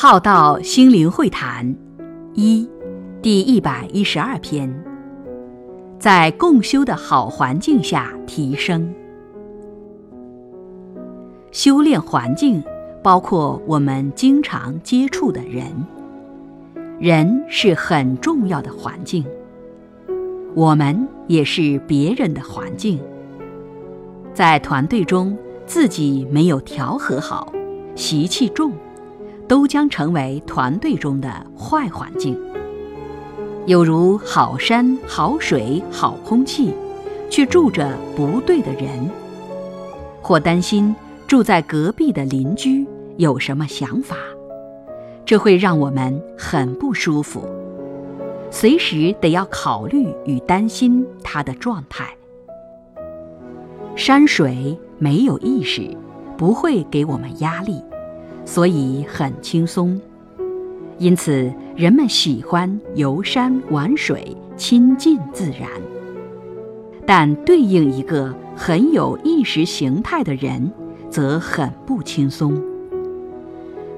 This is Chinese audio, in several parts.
浩道心灵会谈一第一百一十二篇，在共修的好环境下提升。修炼环境包括我们经常接触的人，人是很重要的环境。我们也是别人的环境。在团队中，自己没有调和好，习气重。都将成为团队中的坏环境。有如好山好水好空气，却住着不对的人，或担心住在隔壁的邻居有什么想法，这会让我们很不舒服，随时得要考虑与担心他的状态。山水没有意识，不会给我们压力。所以很轻松，因此人们喜欢游山玩水，亲近自然。但对应一个很有意识形态的人，则很不轻松，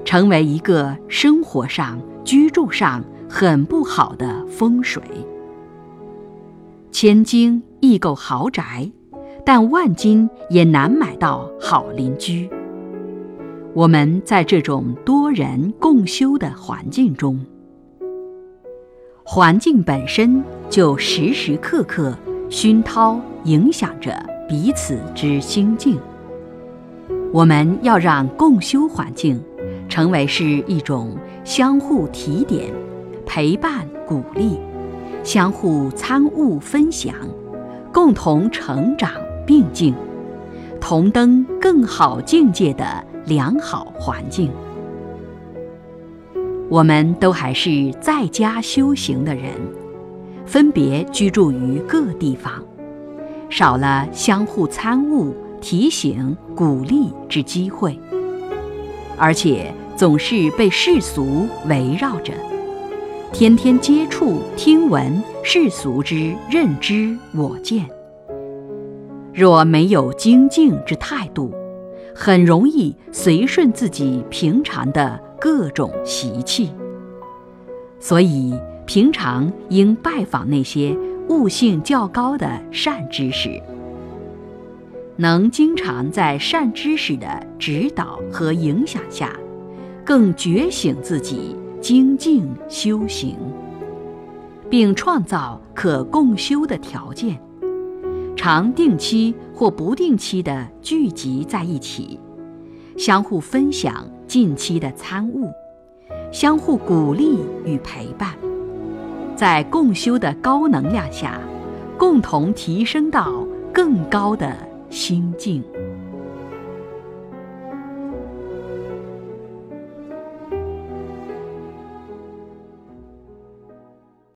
成为一个生活上、居住上很不好的风水。千金易购豪宅，但万金也难买到好邻居。我们在这种多人共修的环境中，环境本身就时时刻刻熏陶影响着彼此之心境。我们要让共修环境成为是一种相互提点、陪伴、鼓励、相互参悟、分享、共同成长并进、同登更好境界的。良好环境，我们都还是在家修行的人，分别居住于各地方，少了相互参悟、提醒、鼓励之机会，而且总是被世俗围绕着，天天接触、听闻世俗之认知我见，若没有精进之态度。很容易随顺自己平常的各种习气，所以平常应拜访那些悟性较高的善知识，能经常在善知识的指导和影响下，更觉醒自己精进修行，并创造可共修的条件。常定期或不定期地聚集在一起，相互分享近期的参悟，相互鼓励与陪伴，在共修的高能量下，共同提升到更高的心境。